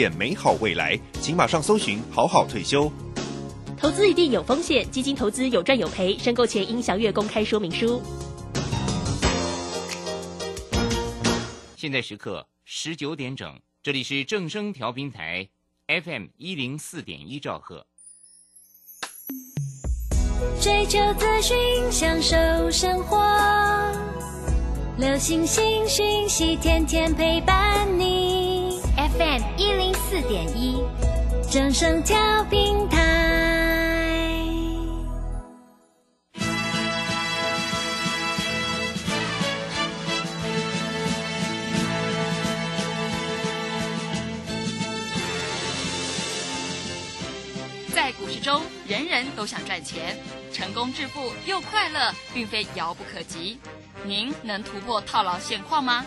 建美好未来，请马上搜寻“好好退休”。投资一定有风险，基金投资有赚有赔，申购前应详阅公开说明书。现在时刻十九点整，这里是正声调频台 FM 一零四点一兆赫。追求资讯，享受生活，流星星讯息，天天陪伴你。FM 一零四点一，正声跳平台。在股市中，人人都想赚钱，成功致富又快乐，并非遥不可及。您能突破套牢现况吗？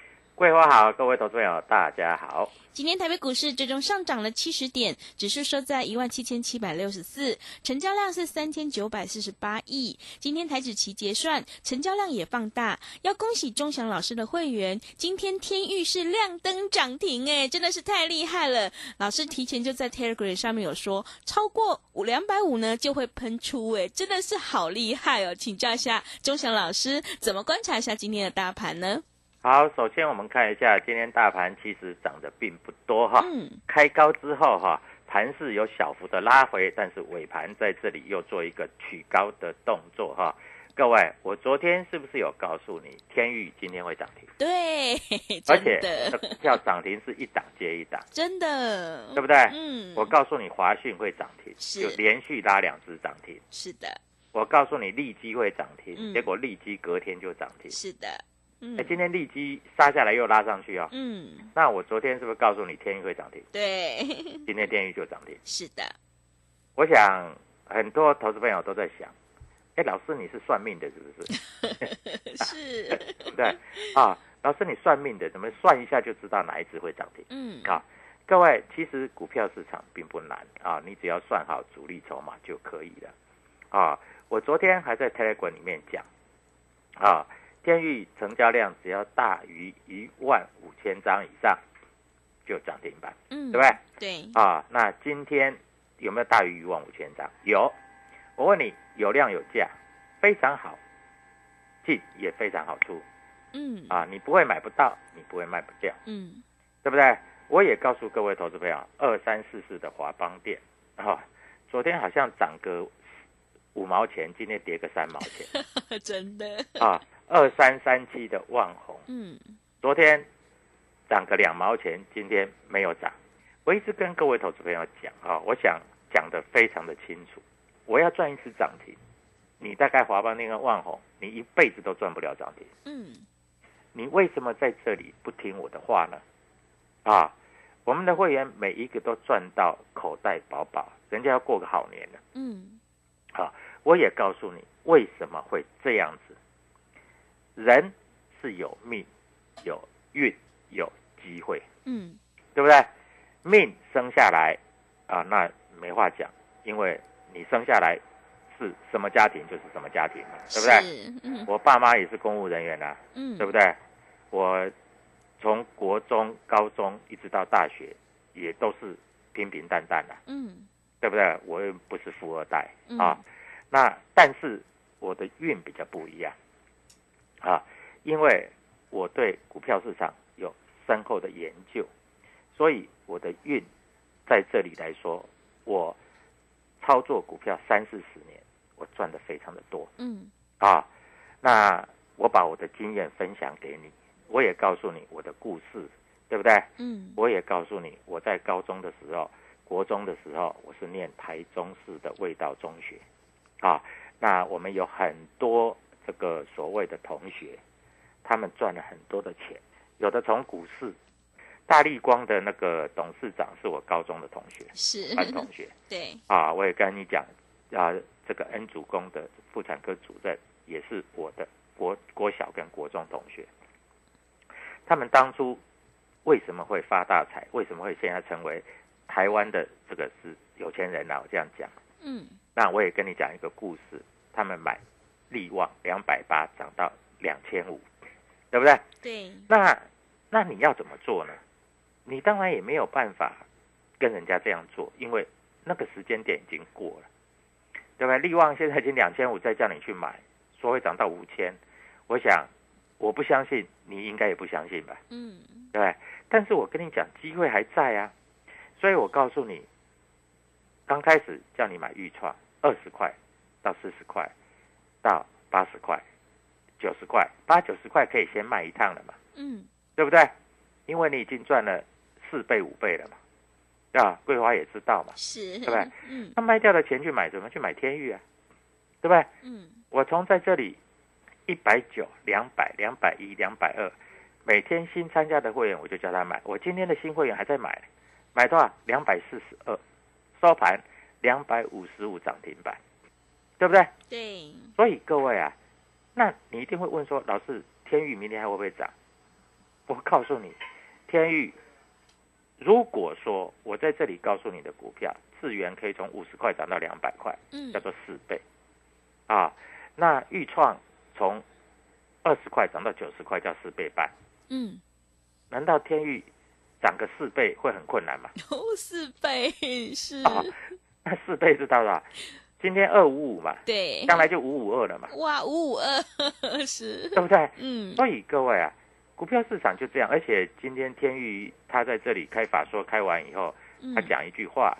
桂花好，各位投资朋友大家好。今天台北股市最终上涨了七十点，指数收在一万七千七百六十四，成交量是三千九百四十八亿。今天台指期结算，成交量也放大。要恭喜钟祥老师的会员，今天天域是亮灯涨停，哎，真的是太厉害了。老师提前就在 Telegram 上面有说，超过五两百五呢就会喷出，哎，真的是好厉害哦。请教一下钟祥老师，怎么观察一下今天的大盘呢？好，首先我们看一下今天大盘其实涨得并不多哈，嗯，开高之后哈，盘势有小幅的拉回，但是尾盘在这里又做一个取高的动作哈。各位，我昨天是不是有告诉你天域今天会涨停？对，而且票涨停是一档接一档，真的，对不对？嗯，我告诉你华讯会涨停，是就连续拉两只涨停。是的，我告诉你利基会涨停，嗯结果利基隔天就涨停。是的，嗯哎，今天利基杀下来又拉上去哦。嗯，那我昨天是不是告诉你天宇会涨停？对，今天天宇就涨停。是的，我想很多投资朋友都在想，哎，老师你是算命的，是不是？是，对？啊，老师你算命的，怎么算一下就知道哪一只会涨停？嗯，啊，各位，其实股票市场并不难啊，你只要算好主力筹码就可以了。啊，我昨天还在 Telegram 里面讲，啊，天域成交量只要大于一万五千张以上，就涨停板，嗯，对不对？对，啊，那今天有没有大于一万五千张？有。我问你，有量有价，非常好，进也非常好出嗯，啊！你不会买不到，你不会卖不掉，嗯，对不对？我也告诉各位投资朋友，二三四四的华邦店啊，昨天好像涨个五毛钱，今天跌个三毛钱 真的，啊。二三三七的万红，嗯，昨天涨个两毛钱，今天没有涨。我一直跟各位投资朋友讲啊，我想讲的非常的清楚。我要赚一次涨停，你大概华邦那个万红，你一辈子都赚不了涨停。嗯，你为什么在这里不听我的话呢？啊，我们的会员每一个都赚到口袋饱饱，人家要过个好年了。嗯，啊，我也告诉你为什么会这样子。人是有命、有运、有机会，嗯，对不对？命生下来啊，那没话讲，因为你生下来是什么家庭就是什么家庭，对不对？嗯，我爸妈也是公务人员啊，嗯，对不对？我从国中、高中一直到大学，也都是平平淡淡的、嗯，对不对？我又不是富二代嗯啊。那但是我的运比较不一样啊，因为我对股票市场有深厚的研究，所以我的运在这里来说，我操作股票三四十年，我赚的非常的多嗯啊。那我把我的经验分享给你，我也告诉你我的故事，对不对？嗯我也告诉你，我在高中的时候、国中的时候，我是念台中市的味道中学，啊，那我们有很多这个所谓的同学，他们赚了很多的钱，有的从股市，大力光的那个董事长是我高中的同学，是。班同学。对。啊，我也跟你讲啊，这个恩主公的妇产科主任也是我的国国小跟国中同学，他们当初为什么会发大财？为什么会现在成为台湾的这个是有钱人啊？我这样讲，嗯那我也跟你讲一个故事，他们买利旺两百八涨到两千五，对不对？对那那你要怎么做呢？你当然也没有办法跟人家这样做，因为那个时间点已经过了，对吧？利旺现在已经两千五，再叫你去买，说会涨到五千，我想我不相信，你应该也不相信吧？嗯对不对？但是我跟你讲，机会还在啊，所以我告诉你，刚开始叫你买预创，二十块到四十块，到八十块、九十块，八九十块可以先卖一趟了嘛，嗯对不对？因为你已经赚了四倍五倍了嘛，啊，桂花也知道嘛，是对不 对？嗯那卖掉的钱去买什么？去买天域啊，对不对？嗯我从在这里一百九、两百、两百一、两百二，每天新参加的会员我就叫他买。我今天的新会员还在买，买多少？两百四十二，收盘两百五十五涨停板，对不对？对所以各位啊，那你一定会问说，老师，天域明天还会不会涨？我告诉你，天域，如果说我在这里告诉你的股票，智源可以从五十块涨到两百块，嗯叫做四倍，啊，那豫创从二十块涨到九十块叫四倍半，嗯难道天域涨个四倍会很困难嘛？哦四倍是啊，那 四倍是多少？今天二五五嘛，对将来就五五二了嘛，哇五五二是对不对？嗯所以各位啊，股票市场就这样，而且今天天宇他在这里开法说开完以后，嗯他讲一句话，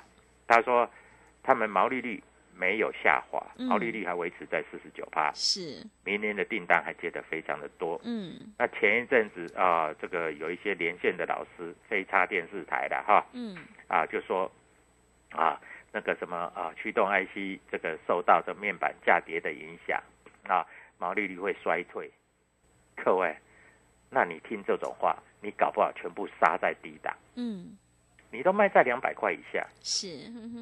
他说他们毛利率没有下滑，嗯。毛利率还维持在四十九趴，是。明年的订单还接得非常的多。嗯。那前一阵子啊、这个有一些连线的老师，非插电视台的哈嗯。啊，就说啊那个什么啊驱动 IC 这个受到这面板价跌的影响啊，毛利率会衰退。各位，那你听这种话，你搞不好全部杀在低档，嗯。你都卖在两百块以下，是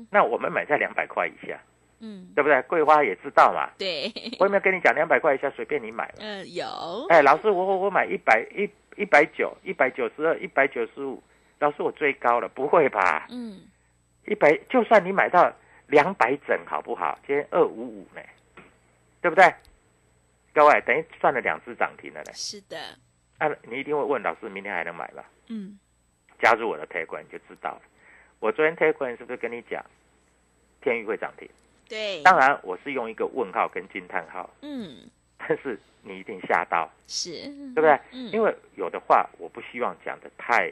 那我们买在两百块以下，嗯对不对？桂花也知道嘛，对我有没有跟你讲两百块以下随便你买嘛？嗯有哎，老师，我我我买一百一一百九、一百九十二、一百九十五，老师我追高了，不会吧？嗯一百，就算你买到两百整，好不好？今天二五五呢，对不对？各位，等于算了两次涨停了呢。是的啊，你一定会问老师，明天还能买吗？嗯加入我的 Telegram 你就知道了。我昨天 Telegram 是不是跟你讲，天域会涨停？对当然，我是用一个问号跟惊叹号，嗯但是你一定吓到，是对对不对？嗯因为有的话我不希望讲的太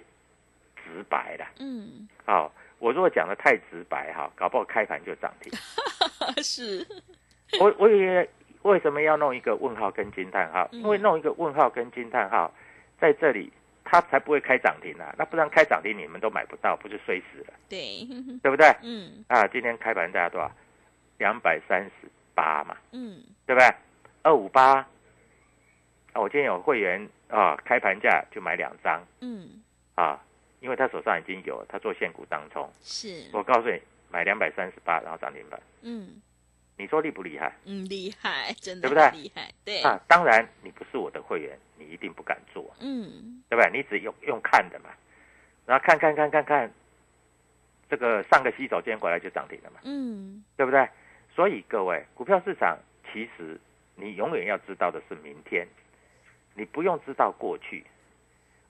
直白了。嗯好、我如果讲的太直白哈，搞不好开盘就涨停。是我我也为什么要弄一个问号跟惊叹号？嗯因为弄一个问号跟惊叹号在这里，它才不会开涨停啊！那不然开涨停你们都买不到，不是睡死了，对对不对？嗯啊，今天开盘大家多少？两百三十八嘛，嗯对不对？二五八。啊，我今天有会员啊，开盘价就买两张嗯啊，因为他手上已经有，他做现股当冲。是我告诉你，买两百三十八，然后涨停板，嗯你说厉不厉害？嗯厉害真的对不对厉害对啊，当然你不是我的会员，你一定不敢做，嗯对不对？你只用用看的嘛，然后看看看看看，这个上个洗手间回来就涨停了嘛，嗯对不对？所以各位，股票市场其实你永远要知道的是明天，你不用知道过去。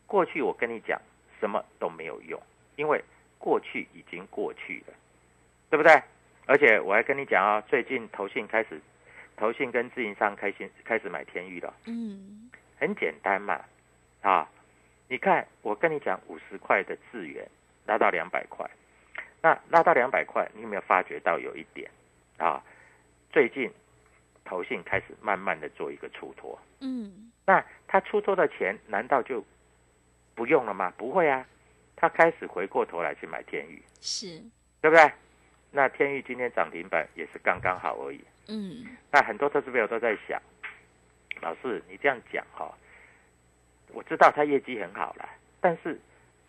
过去我跟你讲什么都没有用，因为过去已经过去了，对不对？而且我还跟你讲啊、最近投信开始，投信跟自营商开心开始买天域了，嗯很简单嘛。啊，你看我跟你讲五十块的资源拉到两百块，那拉到两百块，你有没有发觉到有一点啊？最近投信开始慢慢的做一个出脱，嗯，那他出脱的钱难道就不用了吗？不会啊，他开始回过头来去买天宇，是，对不对？那天宇今天涨停板也是刚刚好而已。嗯，那很多投资朋友都在想，老师你这样讲哈、我知道他业绩很好了，但是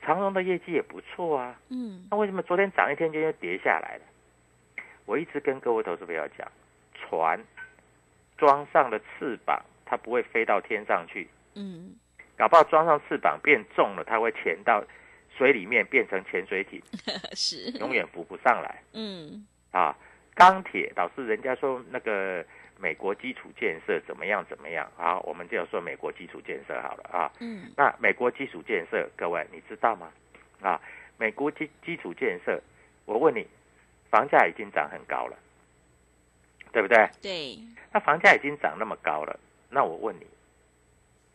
长荣的业绩也不错啊，嗯，那为什么昨天涨一天，就又跌下来了？我一直跟各位投资朋友讲，船装上了翅膀，它不会飞到天上去，嗯，搞不好装上翅膀变重了，它会潜到水里面变成潜水艇，是，永远浮不上来嗯，啊。钢铁，老是人家说那个美国基础建设怎么样怎么样啊，我们就说美国基础建设好了啊。嗯，那美国基础建设，各位你知道吗？啊，美国基基础建设，我问你，房价已经涨很高了，对不对？对，那房价已经涨那么高了，那我问你，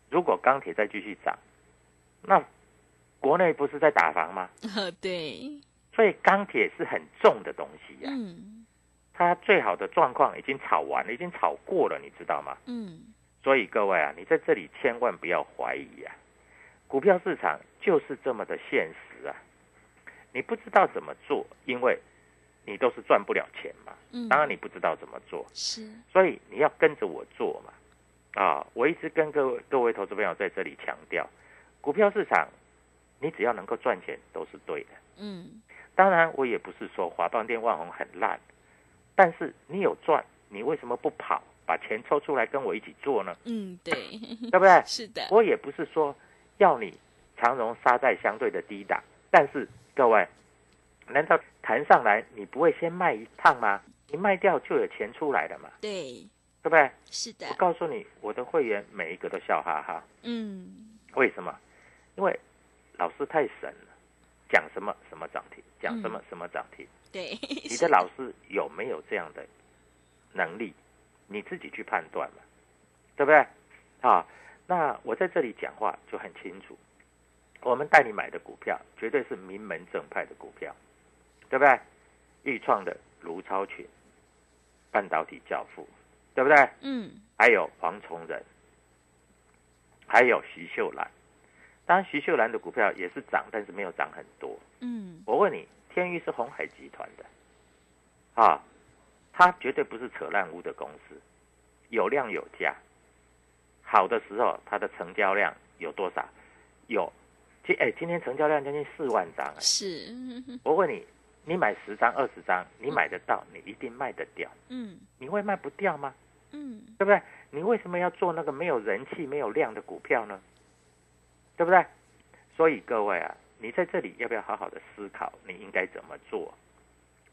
如果钢铁再继续涨，那国内不是在打房吗？呃，对，所以钢铁是很重的东西呀、嗯，它最好的状况已经炒完了，已经炒过了，你知道吗？嗯，所以各位啊，你在这里千万不要怀疑啊，股票市场就是这么的现实啊。你不知道怎么做，因为你都是赚不了钱嘛。嗯，当然你不知道怎么做，是，所以你要跟着我做嘛。啊，我一直跟各位各位投资朋友在这里强调，股票市场你只要能够赚钱都是对的。嗯，当然，我也不是说华邦电、万宏很烂，但是你有赚，你为什么不跑，把钱抽出来跟我一起做呢？嗯，对，对不对？是的，我也不是说要你长荣杀在相对的低档，但是各位，难道谈上来你不会先卖一趟吗？你卖掉就有钱出来了嘛，对，对不对？是的我，告诉你，我的会员每一个都笑哈哈，嗯，为什么？因为老师太神了，讲什么什么涨停，讲什么什么涨停。对，你你的老师有没有这样的能力？你自己去判断嘛，对不对？啊，那我在这里讲话就很清楚，我们带你买的股票绝对是名门正派的股票，对不对？豫创的卢超群，半导体教父，对不对？嗯，还有黄崇仁，还有徐秀兰。当然，徐秀兰的股票也是涨，但是没有涨很多。嗯，我问你，天域是红海集团的，啊，它绝对不是扯烂屋的公司，有量有价。好的时候，它的成交量有多少？有，今哎，今天成交量将近四万张哎。是，我问你，你买十张、二十张，你买得到，你一定卖得掉，嗯你会卖不掉吗？嗯，对不对？你为什么要做那个没有人气、没有量的股票呢？对不对？所以各位啊，你在这里要不要好好的思考，你应该怎么做？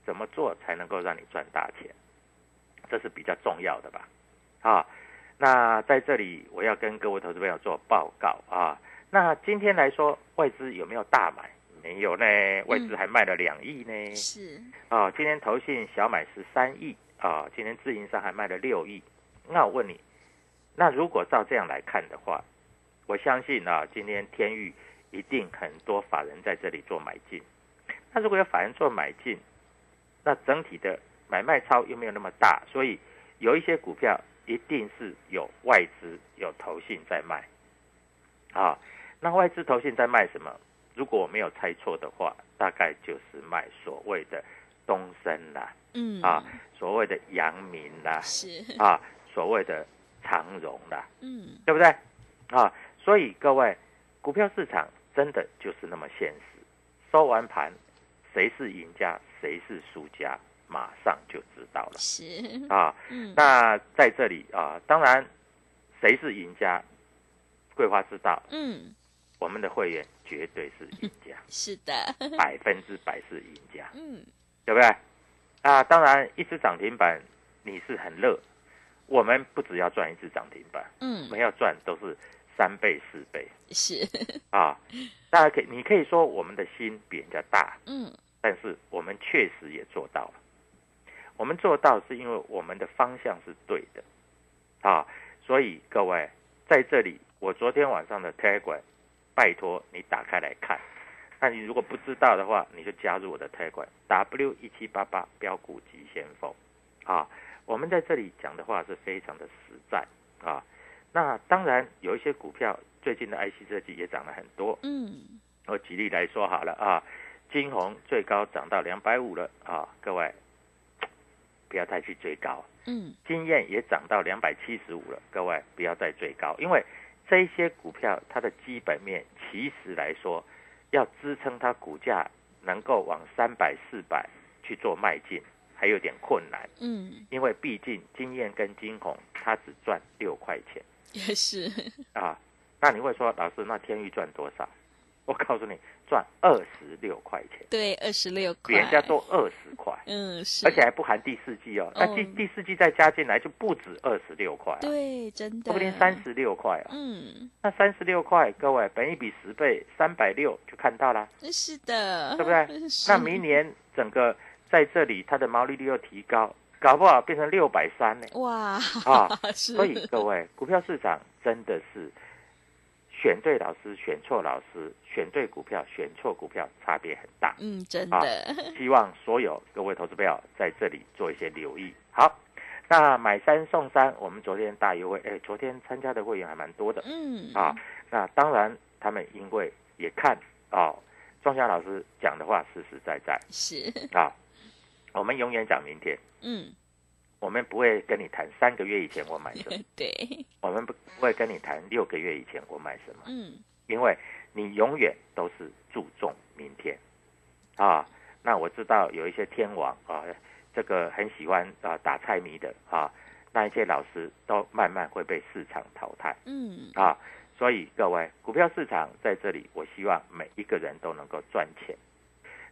怎么做才能够让你赚大钱？这是比较重要的吧？啊，那在这里我要跟各位投资朋友做报告啊。那今天来说，外资有没有大买？没有呢，外资还卖了两亿呢。是，啊，今天投信小买十三亿啊，今天自营商还卖了六亿。那我问你，那如果照这样来看的话，我相信啊，今天天域一定很多法人在这里做买进。那如果有法人做买进，那整体的买卖超又没有那么大，所以有一些股票一定是有外资有投信在卖。啊，那外资投信在卖什么？如果我没有猜错的话，大概就是卖所谓的东升啦，嗯。啊，所谓的阳明啦，是，啊，所谓的长荣啦，嗯。对不对？啊，所以各位，股票市场真的就是那么现实，收完盘，谁是赢家，谁是输家，马上就知道了。是，啊。嗯。那在这里啊，当然，谁是赢家，桂花知道，嗯，我们的会员绝对是赢家，是的，百分之百是赢家，嗯。对不对？啊，当然，一只涨停板你是很乐，我们不只要赚一只涨停板，嗯。我们要赚都是三倍、四倍。是，啊。大家可以，你可以说我们的心比人家大，嗯。但是我们确实也做到了。我们做到是因为我们的方向是对的。啊，所以各位在这里，我昨天晚上的 Telegram 拜托你打开来看。那你如果不知道的话，你就加入我的推广 W 一七八八标股急先锋啊。我们在这里讲的话是非常的实在啊。那当然有一些股票最近的 IC 设计也涨了很多。嗯，我举例来说好了啊，金红最高涨到两百五了啊，各位不要再去追高。嗯，经验也涨到两百七十五了，各位不要再追高，因为这些股票它的基本面其实来说，要支撑它股价能够往三百四百去做迈进，还有点困难。嗯，因为毕竟经验跟金红它只赚六块钱也是，啊，那你会说老师那天域赚多少？我告诉你，赚二十六块钱，对，二十六块，比人家多二十块。嗯，是，而且还不含第四季哦，那第哦第四季再加进来就不止二十六块、啊，对，真的，说不定三十六块啊。嗯，那三十六块，各位本一比十倍，三百六就看到了，是的，对不对？那明年整个在这里它的毛利率又提高，搞不好变成六百三呢。哇啊 是，所以各位，股票市场真的是选对老师、选错老师、选对股票、选错股票，差别很大。嗯，真啊的，希望所有各位投资朋友在这里做一些留意。好，那买三送三，我们昨天大优惠，哎，昨天参加的会员还蛮多的嗯，啊。那当然，他们因为也看哦，庄祥老师讲的话实实在在是，啊。我们永远讲明天，嗯，我们不会跟你谈三个月以前我买什么，对，我们不不会跟你谈六个月以前我买什么，嗯，因为你永远都是注重明天啊。那我知道有一些天王啊，这个很喜欢啊打猜迷的啊，那一些老师都慢慢会被市场淘汰嗯，啊。所以各位，股票市场在这里，我希望每一个人都能够赚钱。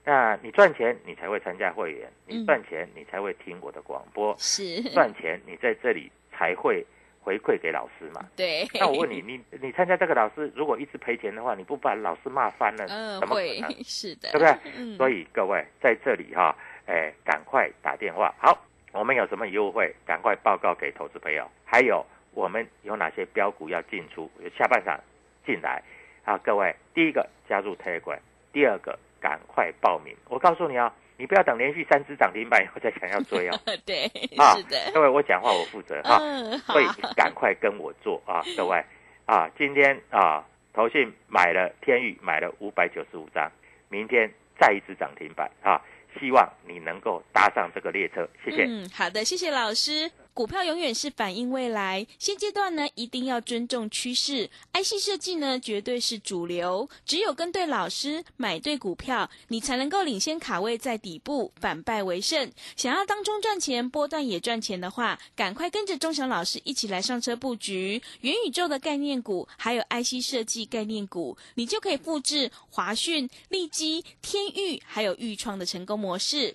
那你赚钱，你才会参加会员；你嗯赚钱，你才会听我的广播；是，赚钱，你在这里才会回馈给老师嘛。对，那我问你，你你参加这个老师，如果一直赔钱的话，你不把老师骂翻了，嗯，怎么可能？是的，对不对？嗯，所以各位在这里哈，哎，赶快打电话。好，我们有什么优惠，赶快报告给投资朋友。还有我们有哪些标股要进出，下半场进来啊？各位，第一个加入 Telegram，第二个赶快报名。我告诉你啊，你不要等连续三只涨停板以后再想要追哦。对，啊是的，各位，我讲话我负责哈。嗯，所以赶快跟我做啊，各位啊，今天啊，投信买了天宇买了五百九十五张，明天再一次涨停板啊，希望你能够搭上这个列车，谢谢。嗯，好的，谢谢老师。股票永远是反映未来，现阶段呢一定要尊重趋势，IC 设计呢绝对是主流。只有跟对老师，买对股票，你才能够领先卡位在底部，反败为胜。想要当中赚钱，波段也赚钱的话，赶快跟着钟祥老师一起来上车布局元宇宙的概念股，还有 IC 设计概念股，你就可以复制华讯、利基、天域还有豫创的成功模式。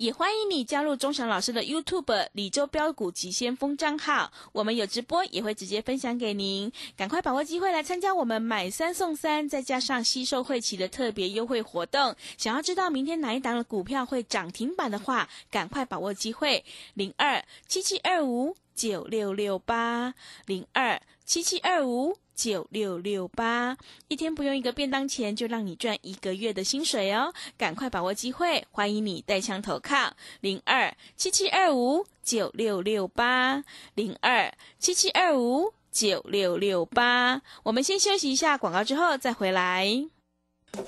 也欢迎你加入钟祥老师的 YouTube 李周标股急先锋账号，我们有直播也会直接分享给您，赶快把握机会来参加我们买三送三，再加上吸收会期的特别优惠活动。想要知道明天哪一档的股票会涨停板的话，赶快把握机会，零二七七二五九六六八零二七七二五。九六六八，一天不用一个便当钱，就让你赚一个月的薪水哦！赶快把握机会，欢迎你带枪投靠零二七七二五九六六八零二七七二五九六六八。我们先休息一下广告，之后再回来。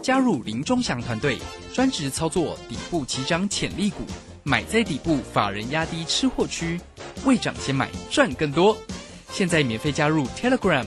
加入林忠祥团队，专职操作底部起涨潜力股，买在底部，法人压低吃货区，未涨先买赚更多。现在免费加入 Telegram。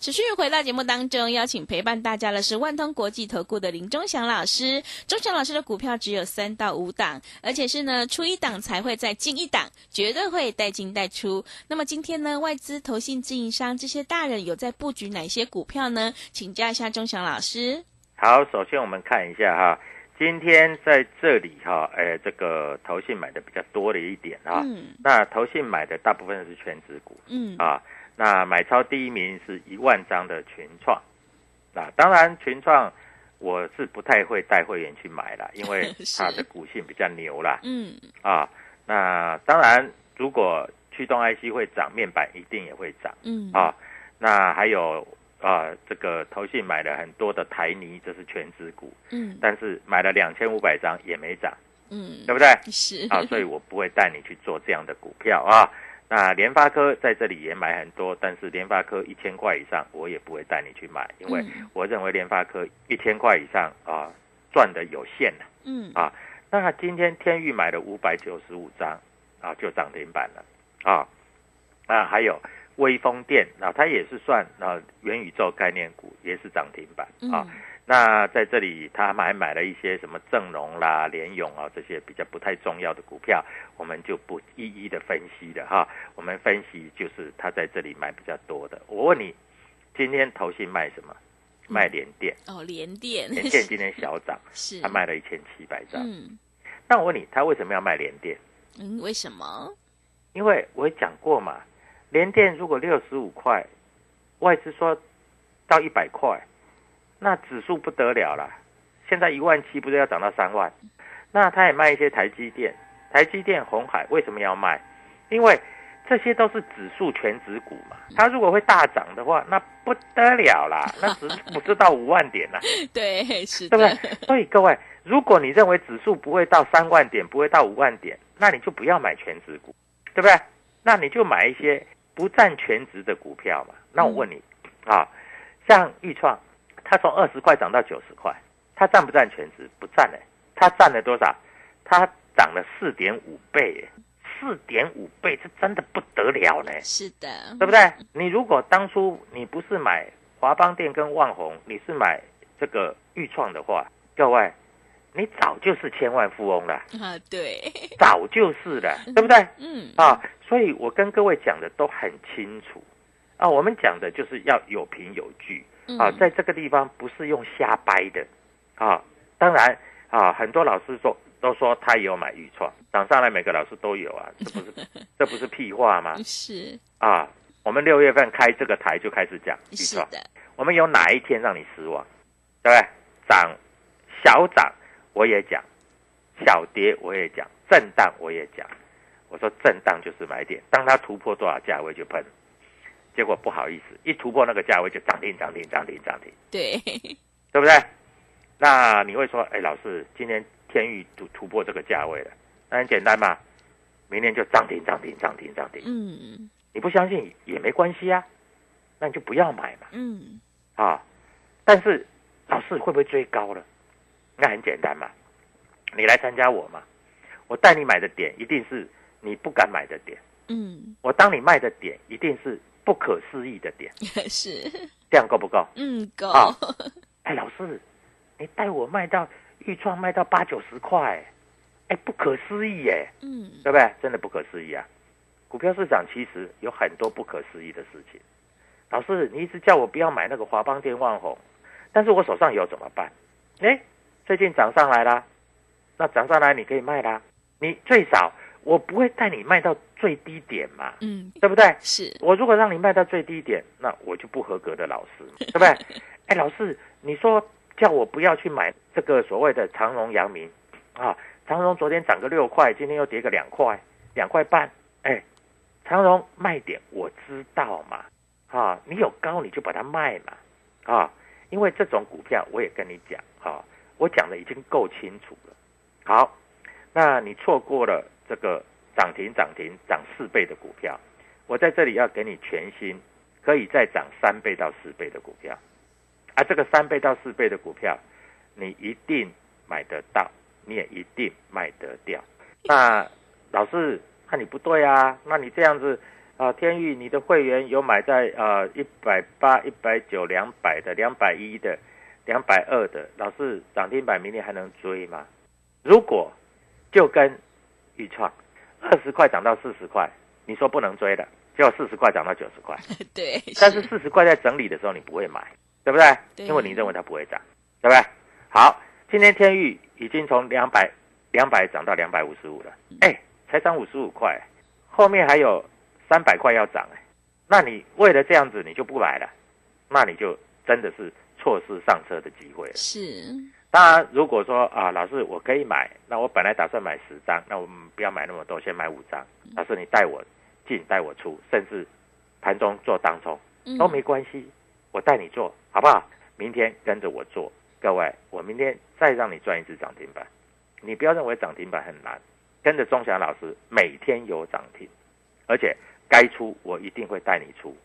持续回到节目当中，邀请陪伴大家的是万通国际投顾的林忠祥老师。忠祥老师的股票只有三到五档，而且是呢出一档才会再进一档，绝对会带进带出。那么今天呢，外资、投信、自营商这些大人有在布局哪些股票呢？请教一下忠祥老师。好，首先我们看一下哈，今天在这里哈，哎，这个投信买的比较多的一点啊。嗯那投信买的大部分是全指股嗯啊。那买超第一名是一万张的群创，那当然群创我是不太会带会员去买了，因为 它的股性比较牛啦嗯啊。那当然，如果驱动 IC 会涨，面板一定也会涨嗯啊。那还有啊，这个投信买了很多的台泥，这是全指股，嗯但是买了两千五百张也没涨，嗯对不对？是啊，所以我不会带你去做这样的股票啊。那联发科在这里也买很多，但是联发科一千块以上，我也不会带你去买，因为嗯我认为联发科一千块以上啊，赚的有限了嗯啊。那今天天域买了五百九十五张啊，就涨停板了啊。那，还有微风电啊，它也是算啊元宇宙概念股，也是涨停板啊。嗯那在这里，他还买了一些什么正荣啦、联勇啊这些比较不太重要的股票，我们就不一一的分析了哈。我们分析就是他在这里买比较多的。我问你，今天投信卖什么？卖联电，哦连电联电今天小涨，是他卖了一千七百张。嗯那我问你，他为什么要卖联电？嗯为什么因为我也讲过嘛，联电如果六十五块，外资说到一百块，那指数不得了了。现在一万七不是要涨到三万？那他也卖一些台积电，台积电、红海为什么要卖？因为这些都是指数全指股嘛，它如果会大涨的话，那不得了啦，那指数不是到五万点啦，对是对不对？所以各位，如果你认为指数不会到三万点，不会到五万点，那你就不要买全指股，对不对？那你就买一些不占全值的股票嘛。那我问你，啊，像豫创，它从二十块涨到九十块，它占不占全值？不占嘞，它占了多少？它涨了四点五倍耶，四点五倍，这真的不得了呢。是的对不对？你如果当初你不是买华邦电跟万宏，你是买这个豫创的话，各位，你早就是千万富翁了，啊对早就是了，对不对？嗯啊，所以我跟各位讲的都很清楚啊，我们讲的就是要有凭有据啊，嗯在这个地方不是用瞎掰的啊。当然啊，很多老师说都说他也有买豫创，涨上来每个老师都有啊，这不是 这不是屁话吗？是啊，我们六月份开这个台就开始讲预创，我们有哪一天让你失望？对不对？涨小涨我也讲，小跌我也讲，震荡我也讲。我说震荡就是买点，当它突破多少价位就喷，结果不好意思，一突破那个价位就涨停涨停涨停涨停，对对不对？那你会说，哎，老师，今天天域突突破这个价位了，那很简单嘛，明天就涨停涨停涨停涨停。嗯你不相信也没关系啊，那你就不要买嘛嗯啊。但是老师会不会追高了？那很简单嘛，你来参加我嘛，我带你买的点一定是你不敢买的点，嗯我当你卖的点一定是不可思议的点，是这样够不够？嗯够啊哎，老师，你带我卖到豫创卖到八九十块，哎，不可思议耶，嗯对不对？真的不可思议啊！股票市场其实有很多不可思议的事情。老师，你一直叫我不要买那个华邦电万红，但是我手上有怎么办？哎，最近涨上来啦，那涨上来你可以卖啦。你最少我不会带你卖到最低点嘛，嗯对不对？是我如果让你卖到最低点，那我就不合格的老师，对不对？哎，老师，你说叫我不要去买这个所谓的长荣、阳明啊，长荣昨天涨个六块，今天又跌个两块，两块半，哎，长荣卖点我知道嘛，啊，你有高你就把它卖嘛，啊，因为这种股票我也跟你讲啊，我讲的已经够清楚了。好，那你错过了这个涨停涨停涨四倍的股票，我在这里要给你全新可以再涨三倍到四倍的股票，啊，这个三倍到四倍的股票，你一定买得到，你也一定卖得掉。那老师，那你不对啊，那你这样子，啊，天宇你的会员有买在呃一百八、一百九、两百的、两百一的、两百二的，老师涨停板明天还能追吗？如果就跟豫创二十块涨到四十块，你说不能追的，结果四十块涨到九十块，对，但是。四十块在整理的时候你不会买，对不对？对。因为你认为它不会涨，对不对？好，今天天域已经从两百两百涨到两百五十五了，哎，才涨五十五块，后面还有三百块要涨哎，那你为了这样子你就不买了，那你就真的是错失上车的机会了。是，当然，如果说啊，老师我可以买，那我本来打算买十张，那我们不要买那么多，先买五张。老师你带我进，带我出，甚至盘中做当中嗯都没关系，我带你做好不好？明天跟着我做，各位，我明天再让你赚一次涨停板。你不要认为涨停板很难，跟着钟祥老师每天有涨停，而且该出我一定会带你出，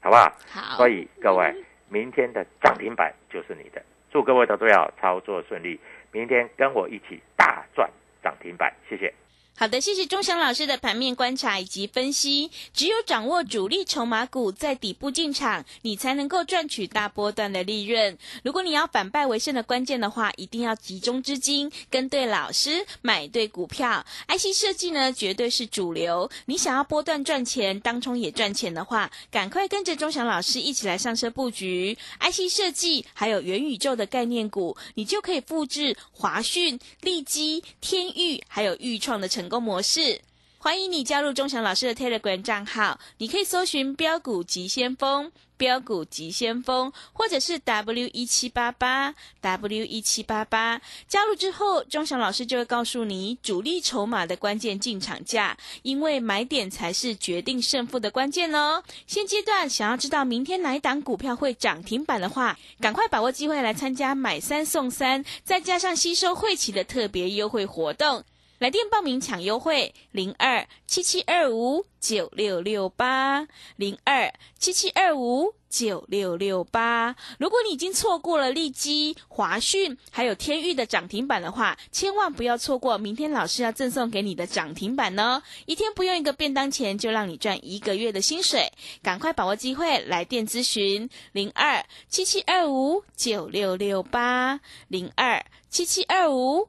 好不好？好，所以各位，明天的涨停板就是你的。祝各位投资者操作顺利，明天跟我一起大赚涨停板，谢谢。好的，谢谢钟祥老师的盘面观察以及分析。只有掌握主力筹码股在底部进场，你才能够赚取大波段的利润。如果你要反败为胜的关键的话，一定要集中资金，跟对老师，买对股票。IC 设计呢，绝对是主流。你想要波段赚钱，当冲也赚钱的话，赶快跟着钟祥老师一起来上车布局 IC 设计，还有元宇宙的概念股，你就可以复制华讯、利基、天域还有豫创的成功模式。欢迎你加入钟祥老师的 Telegram 账号，你可以搜寻“标股急先锋”、“标股急先锋”，或者是 W 一七八八 W 一七八八。加入之后，钟祥老师就会告诉你主力筹码的关键进场价，因为买点才是决定胜负的关键哦。现阶段想要知道明天哪一档股票会涨停板的话，赶快把握机会来参加买三送三，再加上吸收会期的特别优惠活动。来电报名抢优惠，零二七七二五九六六八，零二七七二五九六六八。如果你已经错过了利基、华讯还有天域的涨停板的话，千万不要错过明天老师要赠送给你的涨停板哦！一天不用一个便当钱，就让你赚一个月的薪水，赶快把握机会来电咨询零二七七二五九六六八，零二七七二五。